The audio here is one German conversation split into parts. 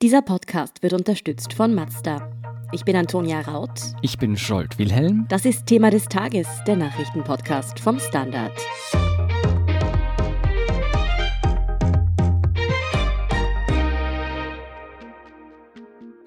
Dieser Podcast wird unterstützt von Mazda. Ich bin Antonia Raut. Ich bin Scholt Wilhelm. Das ist Thema des Tages, der Nachrichtenpodcast vom Standard.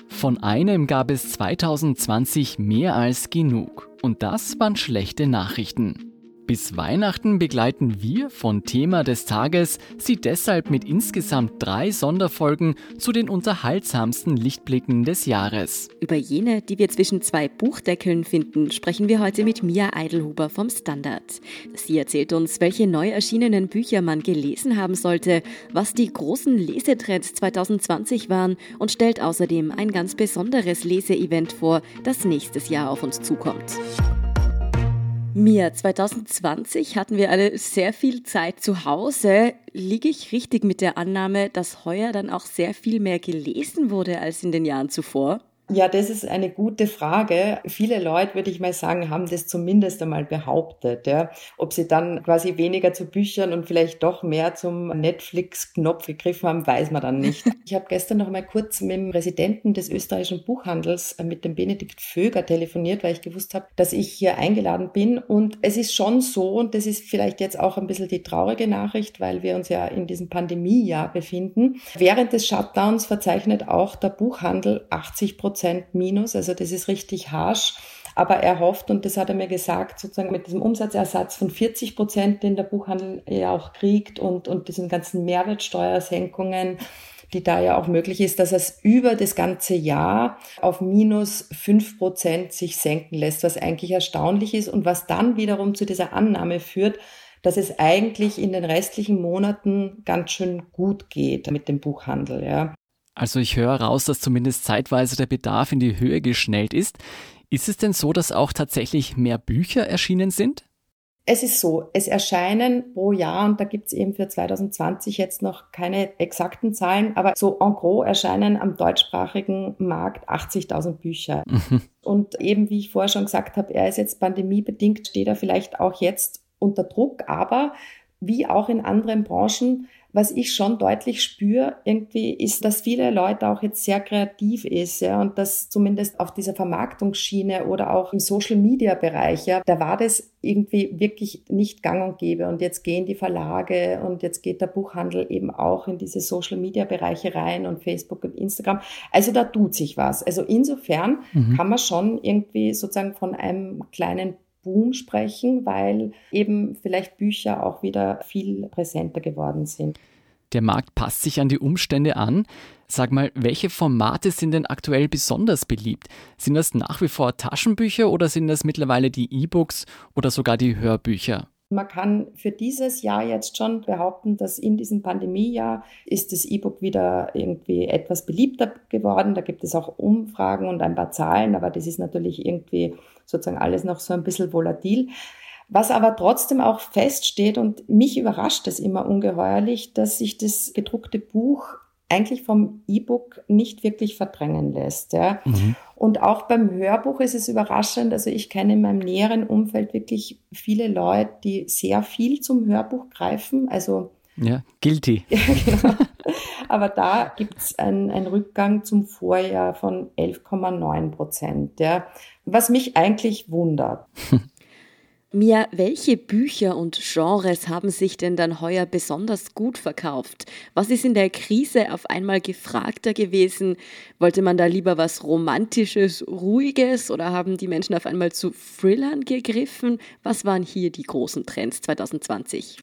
Von einem gab es 2020 mehr als genug. Und das waren schlechte Nachrichten. Bis Weihnachten begleiten wir von Thema des Tages Sie deshalb mit insgesamt drei Sonderfolgen zu den unterhaltsamsten Lichtblicken des Jahres. Über jene, die wir zwischen zwei Buchdeckeln finden, sprechen wir heute mit Mia Eidelhuber vom Standard. Sie erzählt uns, welche neu erschienenen Bücher man gelesen haben sollte, was die großen Lesetrends 2020 waren und stellt außerdem ein ganz besonderes Leseevent vor, das nächstes Jahr auf uns zukommt. Mia, 2020 hatten wir alle sehr viel Zeit zu Hause. Liege ich richtig mit der Annahme, dass heuer dann auch sehr viel mehr gelesen wurde als in den Jahren zuvor? Ja, das ist eine gute Frage. Viele Leute, würde ich mal sagen, haben das zumindest einmal behauptet. Ja. Ob sie dann quasi weniger zu Büchern und vielleicht doch mehr zum Netflix-Knopf gegriffen haben, weiß man dann nicht. Ich habe gestern noch mal kurz mit dem Präsidenten des österreichischen Buchhandels, äh, mit dem Benedikt Vöger, telefoniert, weil ich gewusst habe, dass ich hier eingeladen bin. Und es ist schon so, und das ist vielleicht jetzt auch ein bisschen die traurige Nachricht, weil wir uns ja in diesem Pandemiejahr befinden. Während des Shutdowns verzeichnet auch der Buchhandel 80 Prozent Prozent Minus. Also das ist richtig harsch. Aber er hofft, und das hat er mir gesagt, sozusagen mit diesem Umsatzersatz von 40 Prozent, den der Buchhandel ja auch kriegt und, und diesen ganzen Mehrwertsteuersenkungen, die da ja auch möglich ist, dass es über das ganze Jahr auf minus fünf Prozent sich senken lässt, was eigentlich erstaunlich ist und was dann wiederum zu dieser Annahme führt, dass es eigentlich in den restlichen Monaten ganz schön gut geht mit dem Buchhandel. Ja. Also ich höre raus, dass zumindest zeitweise der Bedarf in die Höhe geschnellt ist. Ist es denn so, dass auch tatsächlich mehr Bücher erschienen sind? Es ist so, es erscheinen pro Jahr, und da gibt es eben für 2020 jetzt noch keine exakten Zahlen, aber so en gros erscheinen am deutschsprachigen Markt 80.000 Bücher. Mhm. Und eben, wie ich vorher schon gesagt habe, er ist jetzt pandemiebedingt, steht er vielleicht auch jetzt unter Druck, aber wie auch in anderen Branchen was ich schon deutlich spüre, irgendwie ist, dass viele Leute auch jetzt sehr kreativ ist, ja, und das zumindest auf dieser Vermarktungsschiene oder auch im Social Media Bereich, ja, da war das irgendwie wirklich nicht gang und gäbe. Und jetzt gehen die Verlage und jetzt geht der Buchhandel eben auch in diese Social Media Bereiche rein und Facebook und Instagram. Also da tut sich was. Also insofern mhm. kann man schon irgendwie sozusagen von einem kleinen Boom sprechen, weil eben vielleicht Bücher auch wieder viel präsenter geworden sind. Der Markt passt sich an die Umstände an. Sag mal, welche Formate sind denn aktuell besonders beliebt? Sind das nach wie vor Taschenbücher oder sind das mittlerweile die E-Books oder sogar die Hörbücher? Man kann für dieses Jahr jetzt schon behaupten, dass in diesem Pandemiejahr ist das E-Book wieder irgendwie etwas beliebter geworden. Da gibt es auch Umfragen und ein paar Zahlen, aber das ist natürlich irgendwie sozusagen alles noch so ein bisschen volatil. Was aber trotzdem auch feststeht und mich überrascht es immer ungeheuerlich, dass sich das gedruckte Buch eigentlich vom E-Book nicht wirklich verdrängen lässt. Ja. Mhm. Und auch beim Hörbuch ist es überraschend. Also ich kenne in meinem näheren Umfeld wirklich viele Leute, die sehr viel zum Hörbuch greifen. Also ja, guilty. ja, genau. Aber da gibt es einen, Rückgang zum Vorjahr von 11,9 Prozent, ja, was mich eigentlich wundert. Mia, welche Bücher und Genres haben sich denn dann heuer besonders gut verkauft? Was ist in der Krise auf einmal gefragter gewesen? Wollte man da lieber was Romantisches, Ruhiges oder haben die Menschen auf einmal zu Thrillern gegriffen? Was waren hier die großen Trends 2020?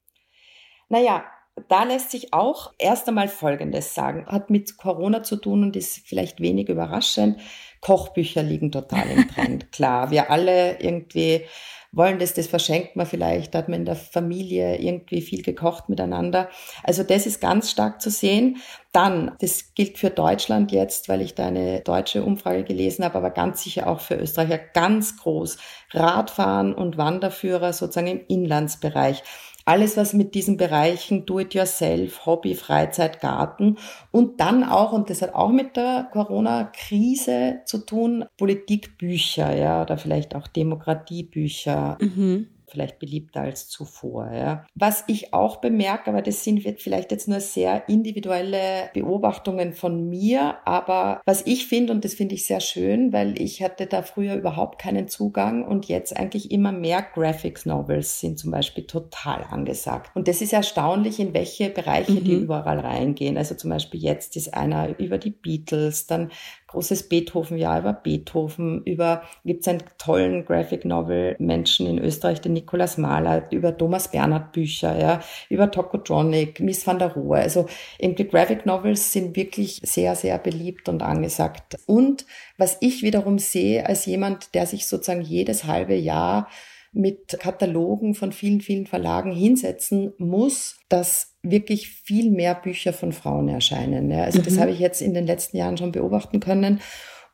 Naja, da lässt sich auch erst einmal Folgendes sagen. Hat mit Corona zu tun und ist vielleicht wenig überraschend. Kochbücher liegen total im Trend. Klar, wir alle irgendwie wollen das, das verschenkt man vielleicht, da hat man in der Familie irgendwie viel gekocht miteinander. Also das ist ganz stark zu sehen. Dann, das gilt für Deutschland jetzt, weil ich da eine deutsche Umfrage gelesen habe, aber ganz sicher auch für Österreicher ganz groß. Radfahren und Wanderführer sozusagen im Inlandsbereich alles, was mit diesen Bereichen Do-it-yourself, Hobby, Freizeit, Garten und dann auch, und das hat auch mit der Corona-Krise zu tun, Politikbücher, ja, oder vielleicht auch Demokratiebücher. Mhm. Vielleicht beliebter als zuvor. Ja. Was ich auch bemerke, aber das sind vielleicht jetzt nur sehr individuelle Beobachtungen von mir, aber was ich finde, und das finde ich sehr schön, weil ich hatte da früher überhaupt keinen Zugang und jetzt eigentlich immer mehr Graphics Novels sind zum Beispiel total angesagt. Und das ist erstaunlich, in welche Bereiche mhm. die überall reingehen. Also zum Beispiel jetzt ist einer über die Beatles, dann großes Beethoven-Jahr über Beethoven, über, gibt es einen tollen Graphic Novel Menschen in Österreich, den Nikolaus Mahler, über Thomas Bernhard Bücher, ja, über Tokotronic, Miss van der Rohe. Also irgendwie Graphic Novels sind wirklich sehr, sehr beliebt und angesagt. Und was ich wiederum sehe als jemand, der sich sozusagen jedes halbe Jahr mit Katalogen von vielen, vielen Verlagen hinsetzen muss, dass wirklich viel mehr Bücher von Frauen erscheinen. Ja. Also mhm. das habe ich jetzt in den letzten Jahren schon beobachten können.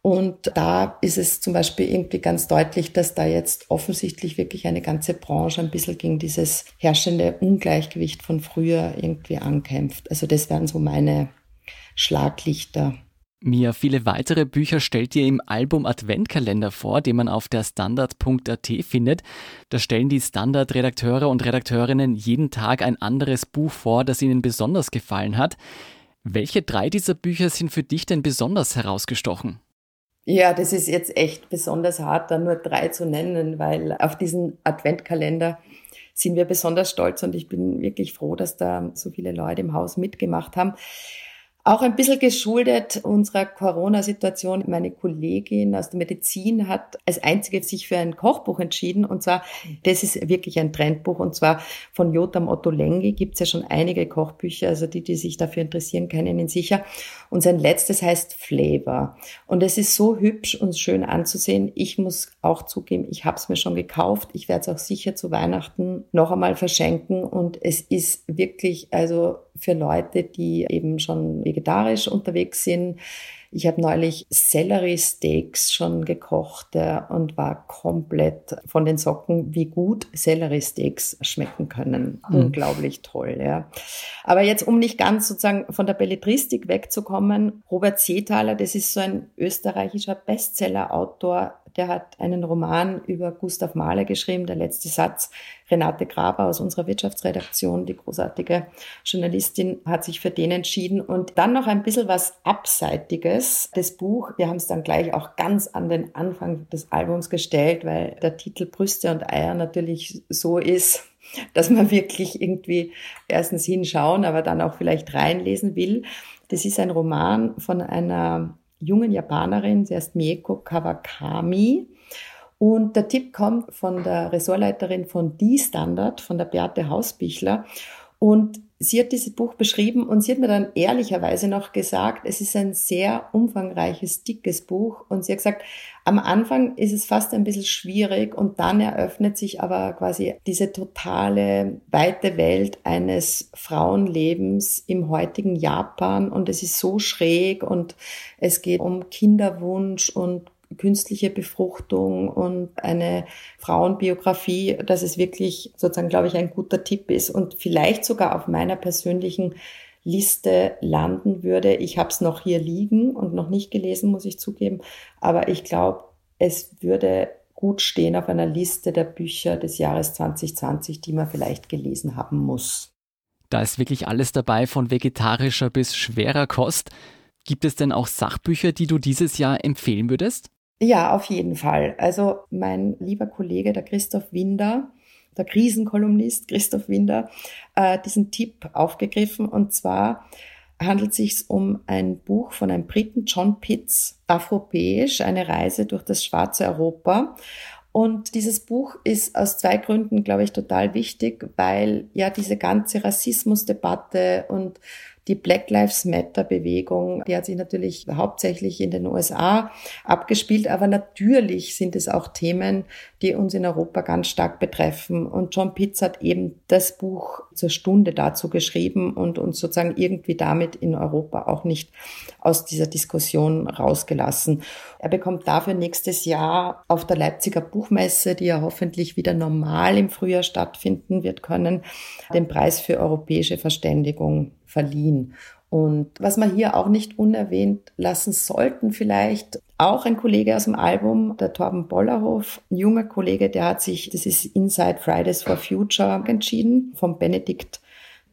Und da ist es zum Beispiel irgendwie ganz deutlich, dass da jetzt offensichtlich wirklich eine ganze Branche ein bisschen gegen dieses herrschende Ungleichgewicht von früher irgendwie ankämpft. Also das wären so meine Schlaglichter. Mia, viele weitere Bücher stellt ihr im Album Adventkalender vor, den man auf der Standard.at findet. Da stellen die Standard-Redakteure und Redakteurinnen jeden Tag ein anderes Buch vor, das ihnen besonders gefallen hat. Welche drei dieser Bücher sind für dich denn besonders herausgestochen? Ja, das ist jetzt echt besonders hart, da nur drei zu nennen, weil auf diesen Adventkalender sind wir besonders stolz und ich bin wirklich froh, dass da so viele Leute im Haus mitgemacht haben. Auch ein bisschen geschuldet unserer Corona-Situation. Meine Kollegin aus der Medizin hat als einzige sich für ein Kochbuch entschieden. Und zwar, das ist wirklich ein Trendbuch. Und zwar von Jotam Otto Lengi gibt es ja schon einige Kochbücher. Also die, die sich dafür interessieren, kennen ihn sicher. Und sein letztes heißt Flavor. Und es ist so hübsch und schön anzusehen. Ich muss auch zugeben, ich habe es mir schon gekauft. Ich werde es auch sicher zu Weihnachten noch einmal verschenken. Und es ist wirklich, also für Leute, die eben schon vegetarisch unterwegs sind. Ich habe neulich Sellerie-Steaks schon gekocht ja, und war komplett von den Socken, wie gut Sellerie-Steaks schmecken können. Mhm. Unglaublich toll. Ja. Aber jetzt, um nicht ganz sozusagen von der Belletristik wegzukommen, Robert Seethaler, das ist so ein österreichischer Bestseller-Autor, der hat einen Roman über Gustav Mahler geschrieben, der letzte Satz. Renate Graber aus unserer Wirtschaftsredaktion, die großartige Journalistin, hat sich für den entschieden. Und dann noch ein bisschen was Abseitiges. Das Buch, wir haben es dann gleich auch ganz an den Anfang des Albums gestellt, weil der Titel Brüste und Eier natürlich so ist, dass man wirklich irgendwie erstens hinschauen, aber dann auch vielleicht reinlesen will. Das ist ein Roman von einer jungen Japanerin, sie heißt Mieko Kawakami. Und der Tipp kommt von der Ressortleiterin von Die Standard, von der Beate Hausbichler. Und sie hat dieses Buch beschrieben und sie hat mir dann ehrlicherweise noch gesagt, es ist ein sehr umfangreiches, dickes Buch. Und sie hat gesagt, am Anfang ist es fast ein bisschen schwierig und dann eröffnet sich aber quasi diese totale weite Welt eines Frauenlebens im heutigen Japan und es ist so schräg und es geht um Kinderwunsch und künstliche Befruchtung und eine Frauenbiografie, dass es wirklich sozusagen, glaube ich, ein guter Tipp ist und vielleicht sogar auf meiner persönlichen Liste landen würde. Ich habe es noch hier liegen und noch nicht gelesen, muss ich zugeben, aber ich glaube, es würde gut stehen auf einer Liste der Bücher des Jahres 2020, die man vielleicht gelesen haben muss. Da ist wirklich alles dabei, von vegetarischer bis schwerer Kost. Gibt es denn auch Sachbücher, die du dieses Jahr empfehlen würdest? Ja, auf jeden Fall. Also mein lieber Kollege, der Christoph Winder, der Krisenkolumnist Christoph Winder, äh, diesen Tipp aufgegriffen. Und zwar handelt es sich um ein Buch von einem Briten, John Pitts, Afropäisch, eine Reise durch das schwarze Europa. Und dieses Buch ist aus zwei Gründen, glaube ich, total wichtig, weil ja diese ganze Rassismusdebatte und die Black Lives Matter Bewegung, die hat sich natürlich hauptsächlich in den USA abgespielt, aber natürlich sind es auch Themen, die uns in Europa ganz stark betreffen. Und John Pitts hat eben das Buch zur Stunde dazu geschrieben und uns sozusagen irgendwie damit in Europa auch nicht aus dieser Diskussion rausgelassen. Er bekommt dafür nächstes Jahr auf der Leipziger Buchmesse, die ja hoffentlich wieder normal im Frühjahr stattfinden wird können, den Preis für europäische Verständigung verliehen. Und was wir hier auch nicht unerwähnt lassen sollten vielleicht, auch ein Kollege aus dem Album, der Torben Bollerhof, ein junger Kollege, der hat sich, das ist Inside Fridays for Future entschieden, vom Benedikt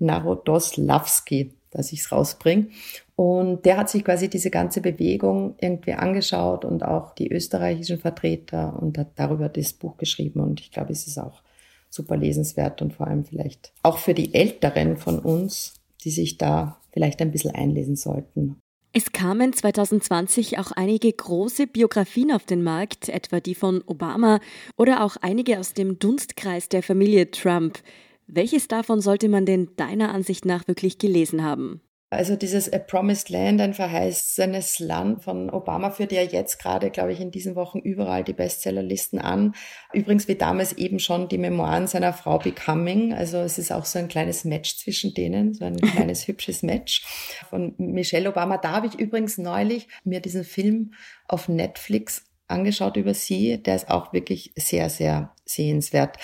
Narodoslawski, dass ich es rausbringe. Und der hat sich quasi diese ganze Bewegung irgendwie angeschaut und auch die österreichischen Vertreter und hat darüber das Buch geschrieben. Und ich glaube, es ist auch super lesenswert und vor allem vielleicht auch für die Älteren von uns, die sich da vielleicht ein bisschen einlesen sollten. Es kamen 2020 auch einige große Biografien auf den Markt, etwa die von Obama oder auch einige aus dem Dunstkreis der Familie Trump. Welches davon sollte man denn deiner Ansicht nach wirklich gelesen haben? Also dieses A Promised Land, ein verheißenes Land von Obama führt ja jetzt gerade, glaube ich, in diesen Wochen überall die Bestsellerlisten an. Übrigens wie damals eben schon die Memoiren seiner Frau Becoming. Also es ist auch so ein kleines Match zwischen denen, so ein kleines hübsches Match von Michelle Obama. Da habe ich übrigens neulich mir diesen Film auf Netflix angeschaut über sie. Der ist auch wirklich sehr, sehr sehenswert.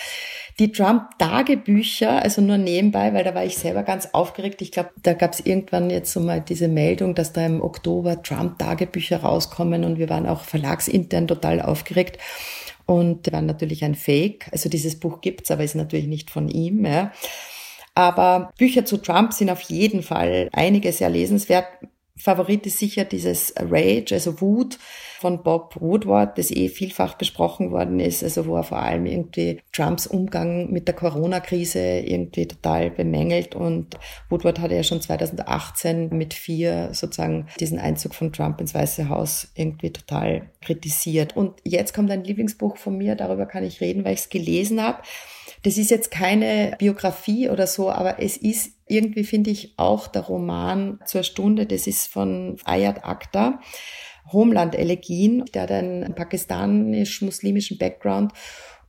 Die Trump-Tagebücher, also nur nebenbei, weil da war ich selber ganz aufgeregt. Ich glaube, da gab es irgendwann jetzt so mal diese Meldung, dass da im Oktober Trump-Tagebücher rauskommen und wir waren auch verlagsintern total aufgeregt. Und war natürlich ein Fake. Also dieses Buch gibt's, aber ist natürlich nicht von ihm. Ja. Aber Bücher zu Trump sind auf jeden Fall einige sehr lesenswert. Favorit ist sicher dieses Rage, also Wut von Bob Woodward, das eh vielfach besprochen worden ist, also wo er vor allem irgendwie Trumps Umgang mit der Corona-Krise irgendwie total bemängelt und Woodward hatte ja schon 2018 mit vier sozusagen diesen Einzug von Trump ins Weiße Haus irgendwie total kritisiert. Und jetzt kommt ein Lieblingsbuch von mir, darüber kann ich reden, weil ich es gelesen habe. Das ist jetzt keine Biografie oder so, aber es ist irgendwie, finde ich, auch der Roman zur Stunde. Das ist von Ayat Akhtar. Homeland-Elegien. Der hat einen pakistanisch-muslimischen Background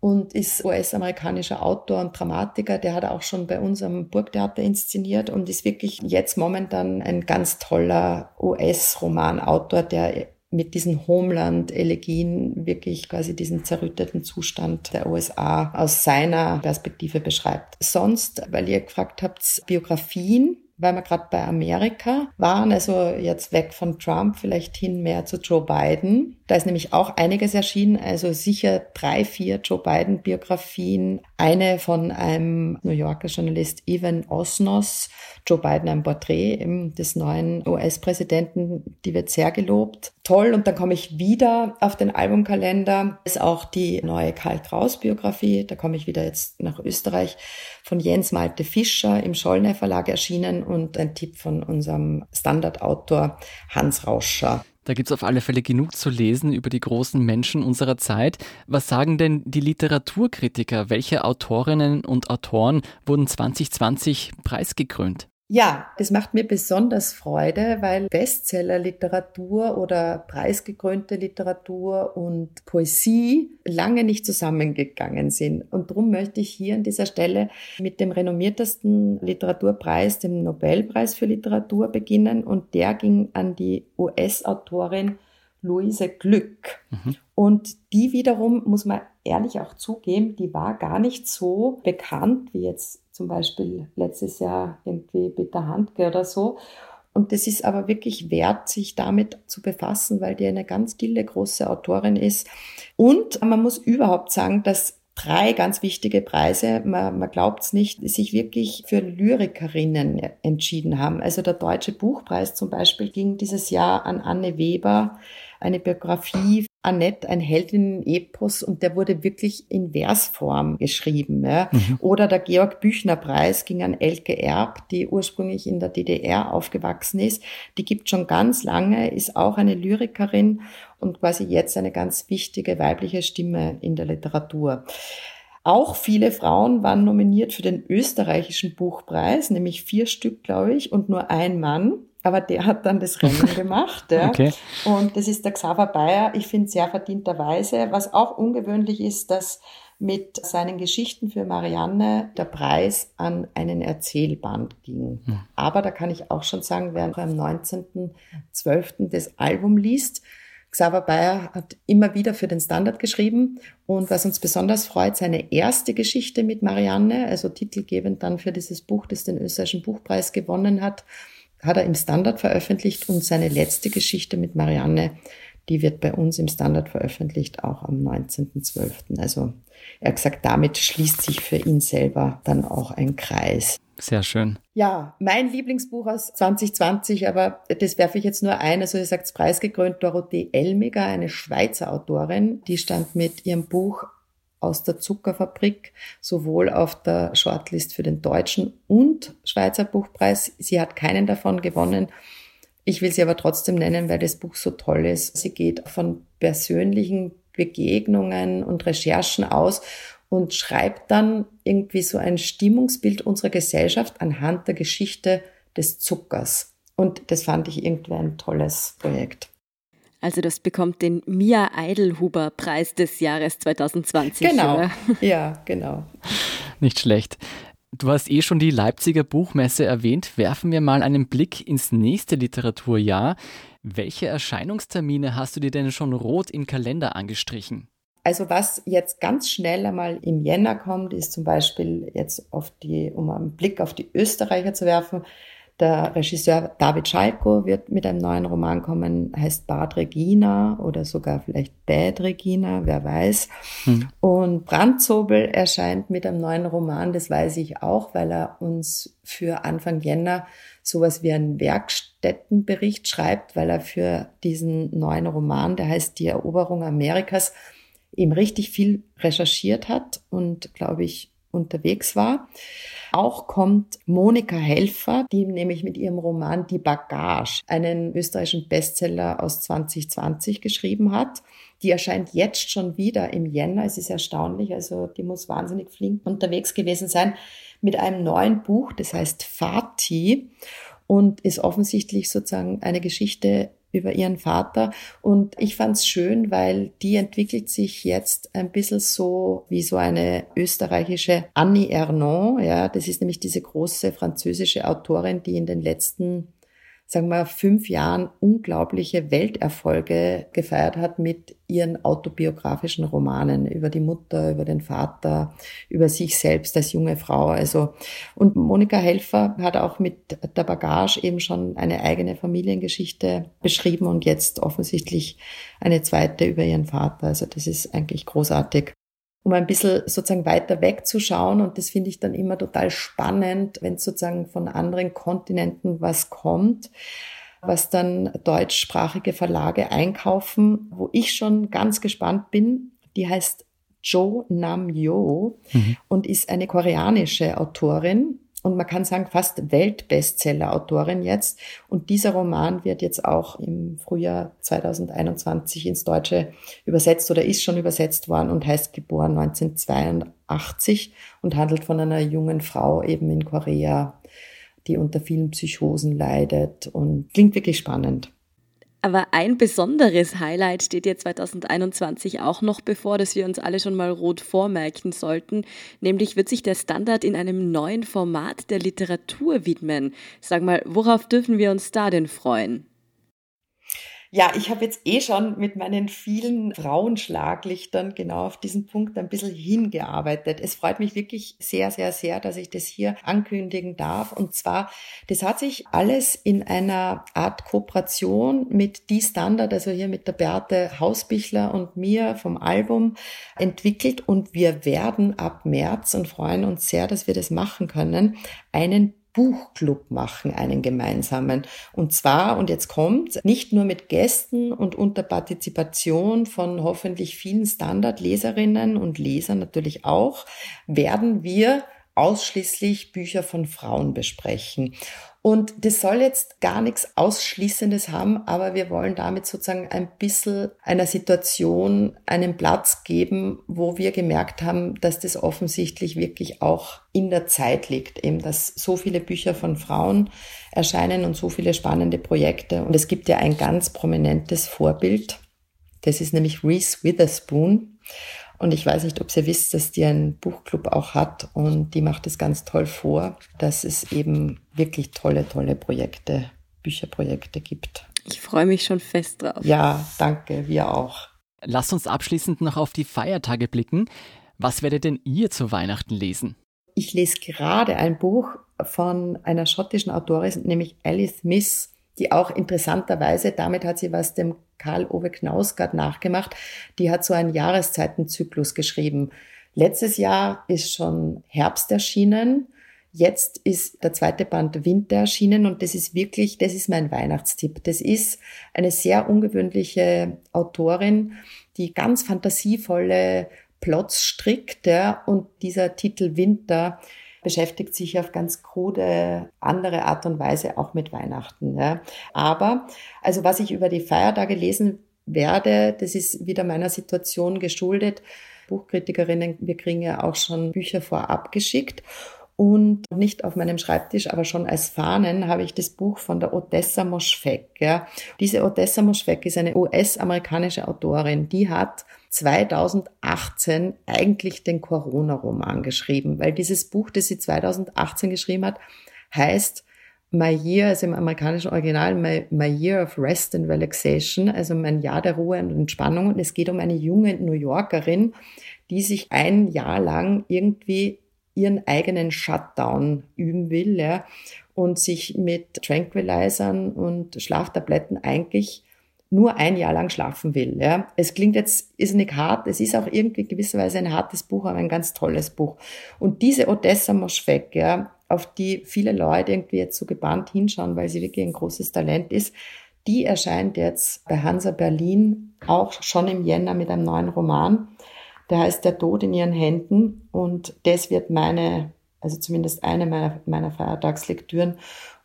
und ist US-amerikanischer Autor und Dramatiker. Der hat auch schon bei uns am Burgtheater inszeniert und ist wirklich jetzt momentan ein ganz toller US-Romanautor, der mit diesen Homeland-Elegien wirklich quasi diesen zerrütteten Zustand der USA aus seiner Perspektive beschreibt. Sonst, weil ihr gefragt habt, Biografien, weil wir gerade bei Amerika waren, also jetzt weg von Trump, vielleicht hin mehr zu Joe Biden. Da ist nämlich auch einiges erschienen, also sicher drei, vier Joe Biden-Biografien. Eine von einem New Yorker Journalist Evan Osnos, Joe Biden ein Porträt des neuen US-Präsidenten, die wird sehr gelobt. Toll, und dann komme ich wieder auf den Albumkalender, ist auch die neue Karl Kraus-Biografie, da komme ich wieder jetzt nach Österreich, von Jens Malte Fischer im Schollner Verlag erschienen. Und ein Tipp von unserem Standardautor Hans Rauscher. Da gibt es auf alle Fälle genug zu lesen über die großen Menschen unserer Zeit. Was sagen denn die Literaturkritiker? Welche Autorinnen und Autoren wurden 2020 preisgekrönt? Ja, das macht mir besonders Freude, weil Bestsellerliteratur oder preisgekrönte Literatur und Poesie lange nicht zusammengegangen sind. Und darum möchte ich hier an dieser Stelle mit dem renommiertesten Literaturpreis, dem Nobelpreis für Literatur, beginnen. Und der ging an die US-Autorin Luise Glück. Mhm. Und die wiederum, muss man ehrlich auch zugeben, die war gar nicht so bekannt wie jetzt zum Beispiel letztes Jahr irgendwie Peter Handke oder so. Und das ist aber wirklich wert, sich damit zu befassen, weil die eine ganz gille große Autorin ist. Und man muss überhaupt sagen, dass drei ganz wichtige Preise, man, man glaubt es nicht, sich wirklich für Lyrikerinnen entschieden haben. Also der Deutsche Buchpreis zum Beispiel ging dieses Jahr an Anne Weber, eine Biografie Annette, ein Heldinnen-Epos und der wurde wirklich in Versform geschrieben. Ja. Mhm. Oder der Georg-Büchner-Preis ging an Elke Erb, die ursprünglich in der DDR aufgewachsen ist. Die gibt schon ganz lange, ist auch eine Lyrikerin und quasi jetzt eine ganz wichtige weibliche Stimme in der Literatur. Auch viele Frauen waren nominiert für den österreichischen Buchpreis, nämlich vier Stück, glaube ich, und nur ein Mann. Aber der hat dann das Rennen gemacht. Ja. Okay. Und das ist der Xaver Bayer, ich finde sehr verdienterweise. Was auch ungewöhnlich ist, dass mit seinen Geschichten für Marianne der Preis an einen Erzählband ging. Hm. Aber da kann ich auch schon sagen, wer am 19.12. das Album liest, Xaver Bayer hat immer wieder für den Standard geschrieben und was uns besonders freut, seine erste Geschichte mit Marianne, also titelgebend dann für dieses Buch, das den österreichischen Buchpreis gewonnen hat, hat er im Standard veröffentlicht und seine letzte Geschichte mit Marianne, Die wird bei uns im Standard veröffentlicht, auch am 19.12. Also er hat gesagt, damit schließt sich für ihn selber dann auch ein Kreis. Sehr schön. Ja, mein Lieblingsbuch aus 2020, aber das werfe ich jetzt nur ein. Also ihr sagt preisgekrönt Dorothee Elmiger, eine Schweizer Autorin, die stand mit ihrem Buch aus der Zuckerfabrik sowohl auf der Shortlist für den deutschen und Schweizer Buchpreis. Sie hat keinen davon gewonnen. Ich will sie aber trotzdem nennen, weil das Buch so toll ist. Sie geht von persönlichen Begegnungen und Recherchen aus und schreibt dann irgendwie so ein Stimmungsbild unserer Gesellschaft anhand der Geschichte des Zuckers. Und das fand ich irgendwie ein tolles Projekt. Also das bekommt den Mia Eidelhuber Preis des Jahres 2020. Genau. Oder? Ja, genau. Nicht schlecht. Du hast eh schon die Leipziger Buchmesse erwähnt. Werfen wir mal einen Blick ins nächste Literaturjahr. Welche Erscheinungstermine hast du dir denn schon rot im Kalender angestrichen? Also was jetzt ganz schnell einmal im Jänner kommt, ist zum Beispiel jetzt auf die, um einen Blick auf die Österreicher zu werfen, der Regisseur David Schalko wird mit einem neuen Roman kommen, heißt Bad Regina oder sogar vielleicht Bad Regina, wer weiß. Hm. Und Brandzobel erscheint mit einem neuen Roman, das weiß ich auch, weil er uns für Anfang Jänner sowas wie einen Werkstättenbericht schreibt, weil er für diesen neuen Roman, der heißt Die Eroberung Amerikas, eben richtig viel recherchiert hat und, glaube ich, unterwegs war. Auch kommt Monika Helfer, die nämlich mit ihrem Roman Die Bagage einen österreichischen Bestseller aus 2020 geschrieben hat. Die erscheint jetzt schon wieder im Jänner. Es ist erstaunlich, also die muss wahnsinnig flink unterwegs gewesen sein mit einem neuen Buch, das heißt Fati und ist offensichtlich sozusagen eine Geschichte über ihren Vater. Und ich fand's schön, weil die entwickelt sich jetzt ein bisschen so wie so eine österreichische Annie Ernaux. Ja, das ist nämlich diese große französische Autorin, die in den letzten sagen wir, fünf Jahren unglaubliche Welterfolge gefeiert hat mit ihren autobiografischen Romanen über die Mutter, über den Vater, über sich selbst als junge Frau. Also, und Monika Helfer hat auch mit der Bagage eben schon eine eigene Familiengeschichte beschrieben und jetzt offensichtlich eine zweite über ihren Vater. Also, das ist eigentlich großartig um ein bisschen sozusagen weiter wegzuschauen. Und das finde ich dann immer total spannend, wenn sozusagen von anderen Kontinenten was kommt, was dann deutschsprachige Verlage einkaufen, wo ich schon ganz gespannt bin. Die heißt Jo Nam Yo mhm. und ist eine koreanische Autorin und man kann sagen, fast Weltbestseller-Autorin jetzt. Und dieser Roman wird jetzt auch im Frühjahr 2021 ins Deutsche übersetzt oder ist schon übersetzt worden und heißt Geboren 1982 und handelt von einer jungen Frau eben in Korea, die unter vielen Psychosen leidet und klingt wirklich spannend. Aber ein besonderes Highlight steht dir 2021 auch noch bevor, das wir uns alle schon mal rot vormerken sollten. Nämlich wird sich der Standard in einem neuen Format der Literatur widmen. Sag mal, worauf dürfen wir uns da denn freuen? Ja, ich habe jetzt eh schon mit meinen vielen Frauenschlaglichtern genau auf diesen Punkt ein bisschen hingearbeitet. Es freut mich wirklich sehr, sehr, sehr, dass ich das hier ankündigen darf. Und zwar, das hat sich alles in einer Art Kooperation mit Die Standard, also hier mit der Beate Hausbichler und mir vom Album entwickelt. Und wir werden ab März und freuen uns sehr, dass wir das machen können, einen Buchclub machen, einen gemeinsamen. Und zwar, und jetzt kommt, nicht nur mit Gästen und unter Partizipation von hoffentlich vielen Standardleserinnen und Lesern natürlich auch, werden wir ausschließlich Bücher von Frauen besprechen. Und das soll jetzt gar nichts Ausschließendes haben, aber wir wollen damit sozusagen ein bisschen einer Situation einen Platz geben, wo wir gemerkt haben, dass das offensichtlich wirklich auch in der Zeit liegt, eben dass so viele Bücher von Frauen erscheinen und so viele spannende Projekte. Und es gibt ja ein ganz prominentes Vorbild. Das ist nämlich Reese Witherspoon. Und ich weiß nicht, ob ihr wisst, dass die einen Buchclub auch hat und die macht es ganz toll vor, dass es eben wirklich tolle, tolle Projekte, Bücherprojekte gibt. Ich freue mich schon fest drauf. Ja, danke, wir auch. Lasst uns abschließend noch auf die Feiertage blicken. Was werdet denn ihr zu Weihnachten lesen? Ich lese gerade ein Buch von einer schottischen Autorin, nämlich Alice Smith, die auch interessanterweise, damit hat sie was dem Karl-Ove Knausgard nachgemacht, die hat so einen Jahreszeitenzyklus geschrieben. Letztes Jahr ist schon Herbst erschienen. Jetzt ist der zweite Band Winter erschienen und das ist wirklich, das ist mein Weihnachtstipp. Das ist eine sehr ungewöhnliche Autorin, die ganz fantasievolle Plots strickt, ja, und dieser Titel Winter beschäftigt sich auf ganz krude, andere Art und Weise auch mit Weihnachten. Ja. Aber, also was ich über die Feiertage lesen werde, das ist wieder meiner Situation geschuldet. Buchkritikerinnen, wir kriegen ja auch schon Bücher vorab geschickt. Und nicht auf meinem Schreibtisch, aber schon als Fahnen habe ich das Buch von der Odessa Moschweg. Ja. Diese Odessa Moschweg ist eine US-amerikanische Autorin, die hat 2018 eigentlich den Corona-Roman geschrieben, weil dieses Buch, das sie 2018 geschrieben hat, heißt My Year, also im amerikanischen Original, My, My Year of Rest and Relaxation, also mein Jahr der Ruhe und Entspannung. Und es geht um eine junge New Yorkerin, die sich ein Jahr lang irgendwie ihren eigenen Shutdown üben will, ja, und sich mit Tranquilizern und Schlaftabletten eigentlich nur ein Jahr lang schlafen will. Ja. Es klingt jetzt ist nicht hart, es ist auch irgendwie gewisserweise ein hartes Buch, aber ein ganz tolles Buch. Und diese Odessa Moschweg, ja, auf die viele Leute irgendwie jetzt so gebannt hinschauen, weil sie wirklich ein großes Talent ist, die erscheint jetzt bei Hansa Berlin auch schon im Jänner mit einem neuen Roman. Der heißt Der Tod in ihren Händen und das wird meine, also zumindest eine meiner, meiner Feiertagslektüren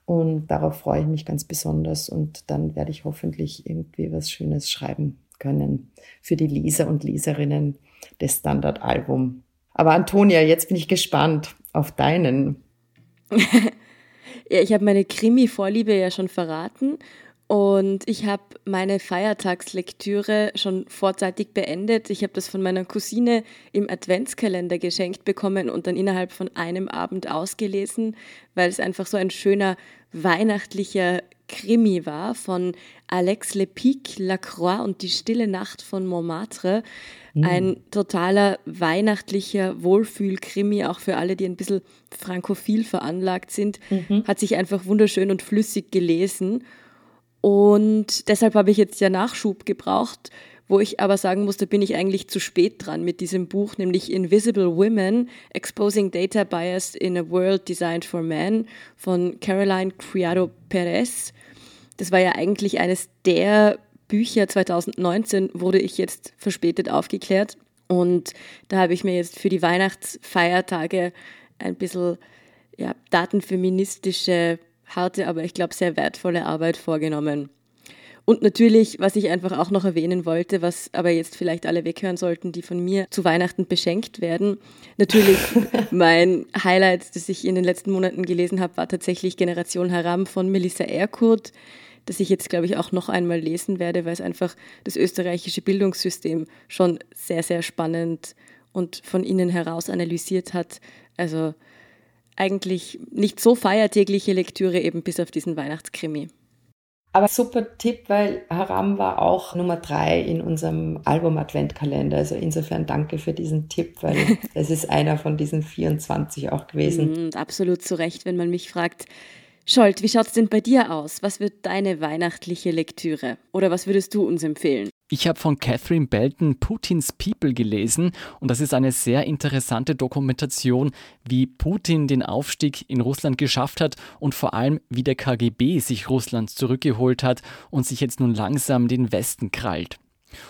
und darauf freue ich mich ganz besonders. Und dann werde ich hoffentlich irgendwie was Schönes schreiben können für die Leser und Leserinnen des Standardalbum. Aber Antonia, jetzt bin ich gespannt auf deinen. ja, ich habe meine Krimi-Vorliebe ja schon verraten und ich habe meine Feiertagslektüre schon vorzeitig beendet. Ich habe das von meiner Cousine im Adventskalender geschenkt bekommen und dann innerhalb von einem Abend ausgelesen, weil es einfach so ein schöner weihnachtlicher Krimi war von Alex Lepic, Lacroix und die stille Nacht von Montmartre. Mhm. Ein totaler weihnachtlicher Wohlfühl-Krimi, auch für alle, die ein bisschen frankophil veranlagt sind. Mhm. Hat sich einfach wunderschön und flüssig gelesen. Und deshalb habe ich jetzt ja Nachschub gebraucht, wo ich aber sagen musste, bin ich eigentlich zu spät dran mit diesem Buch, nämlich Invisible Women, Exposing Data Bias in a World Designed for Men von Caroline Criado Perez. Das war ja eigentlich eines der Bücher 2019, wurde ich jetzt verspätet aufgeklärt. Und da habe ich mir jetzt für die Weihnachtsfeiertage ein bisschen ja, datenfeministische harte, aber ich glaube sehr wertvolle Arbeit vorgenommen. Und natürlich, was ich einfach auch noch erwähnen wollte, was aber jetzt vielleicht alle weghören sollten, die von mir zu Weihnachten beschenkt werden. Natürlich mein Highlight, das ich in den letzten Monaten gelesen habe, war tatsächlich Generation Haram von Melissa Erkurt, das ich jetzt, glaube ich, auch noch einmal lesen werde, weil es einfach das österreichische Bildungssystem schon sehr, sehr spannend und von innen heraus analysiert hat. Also eigentlich nicht so feiertägliche Lektüre, eben bis auf diesen Weihnachtskrimi. Aber super Tipp, weil Haram war auch Nummer drei in unserem Album-Adventkalender. Also insofern danke für diesen Tipp, weil es ist einer von diesen 24 auch gewesen. Und mm, absolut zu Recht, wenn man mich fragt, Scholt, wie schaut es denn bei dir aus? Was wird deine weihnachtliche Lektüre? Oder was würdest du uns empfehlen? Ich habe von Catherine Belton Putins People gelesen und das ist eine sehr interessante Dokumentation, wie Putin den Aufstieg in Russland geschafft hat und vor allem wie der KGB sich Russlands zurückgeholt hat und sich jetzt nun langsam den Westen krallt.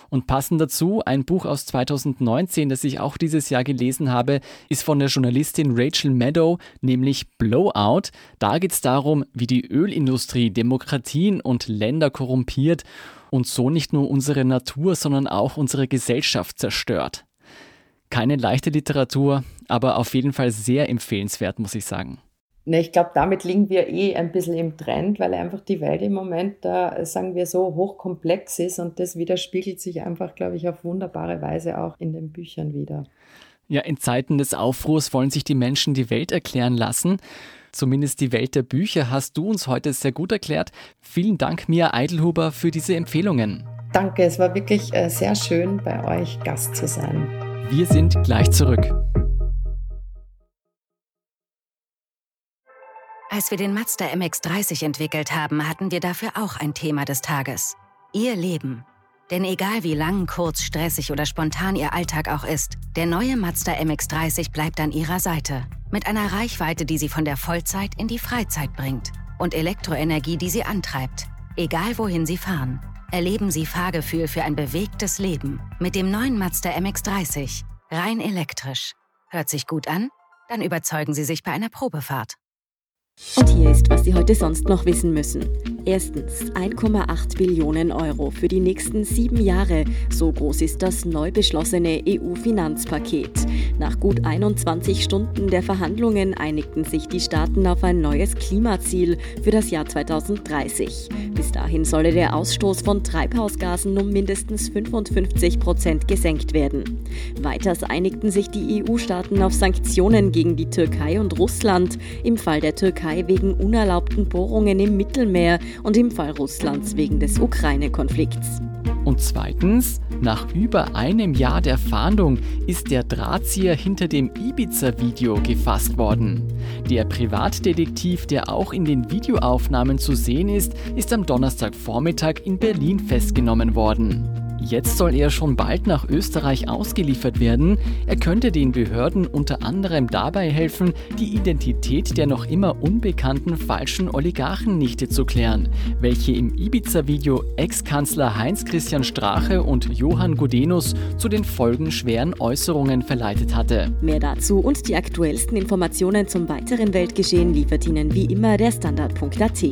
Und passend dazu, ein Buch aus 2019, das ich auch dieses Jahr gelesen habe, ist von der Journalistin Rachel Meadow, nämlich Blowout. Da geht es darum, wie die Ölindustrie Demokratien und Länder korrumpiert und so nicht nur unsere Natur, sondern auch unsere Gesellschaft zerstört. Keine leichte Literatur, aber auf jeden Fall sehr empfehlenswert, muss ich sagen. Ne, ich glaube, damit liegen wir eh ein bisschen im Trend, weil einfach die Welt im Moment, da sagen wir so, hochkomplex ist und das widerspiegelt sich einfach, glaube ich, auf wunderbare Weise auch in den Büchern wieder. Ja, in Zeiten des Aufruhrs wollen sich die Menschen die Welt erklären lassen. Zumindest die Welt der Bücher hast du uns heute sehr gut erklärt. Vielen Dank, Mia Eidelhuber, für diese Empfehlungen. Danke, es war wirklich äh, sehr schön, bei euch Gast zu sein. Wir sind gleich zurück. Als wir den Mazda MX30 entwickelt haben, hatten wir dafür auch ein Thema des Tages. Ihr Leben. Denn egal wie lang, kurz, stressig oder spontan Ihr Alltag auch ist, der neue Mazda MX30 bleibt an Ihrer Seite. Mit einer Reichweite, die Sie von der Vollzeit in die Freizeit bringt. Und Elektroenergie, die Sie antreibt. Egal wohin Sie fahren. Erleben Sie Fahrgefühl für ein bewegtes Leben. Mit dem neuen Mazda MX30. Rein elektrisch. Hört sich gut an? Dann überzeugen Sie sich bei einer Probefahrt. Und hier ist, was Sie heute sonst noch wissen müssen. Erstens 1,8 Billionen Euro für die nächsten sieben Jahre. So groß ist das neu beschlossene EU-Finanzpaket. Nach gut 21 Stunden der Verhandlungen einigten sich die Staaten auf ein neues Klimaziel für das Jahr 2030. Bis dahin solle der Ausstoß von Treibhausgasen um mindestens 55 Prozent gesenkt werden. Weiters einigten sich die EU-Staaten auf Sanktionen gegen die Türkei und Russland im Fall der Türkei wegen unerlaubten Bohrungen im Mittelmeer und im Fall Russlands wegen des Ukraine-Konflikts. Und zweitens, nach über einem Jahr der Fahndung ist der Drahtzieher hinter dem Ibiza-Video gefasst worden. Der Privatdetektiv, der auch in den Videoaufnahmen zu sehen ist, ist am Donnerstagvormittag in Berlin festgenommen worden. Jetzt soll er schon bald nach Österreich ausgeliefert werden. Er könnte den Behörden unter anderem dabei helfen, die Identität der noch immer unbekannten falschen Oligarchennichte zu klären, welche im Ibiza-Video Ex-Kanzler Heinz-Christian Strache und Johann Gudenus zu den folgenschweren Äußerungen verleitet hatte. Mehr dazu und die aktuellsten Informationen zum weiteren Weltgeschehen liefert Ihnen wie immer der Standard.at.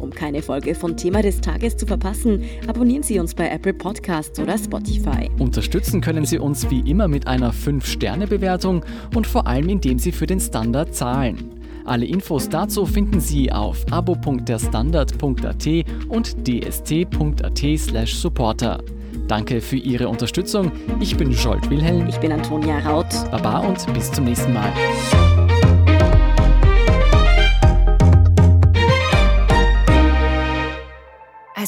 Um keine Folge von Thema des Tages zu verpassen, abonnieren Sie uns bei Apple Podcasts Podcasts oder Spotify. Unterstützen können Sie uns wie immer mit einer 5-Sterne-Bewertung und vor allem indem Sie für den Standard zahlen. Alle Infos dazu finden Sie auf abo.derstandard.at und dst.at/supporter. Danke für Ihre Unterstützung. Ich bin Scholt Wilhelm. Ich bin Antonia Raut. Baba und bis zum nächsten Mal.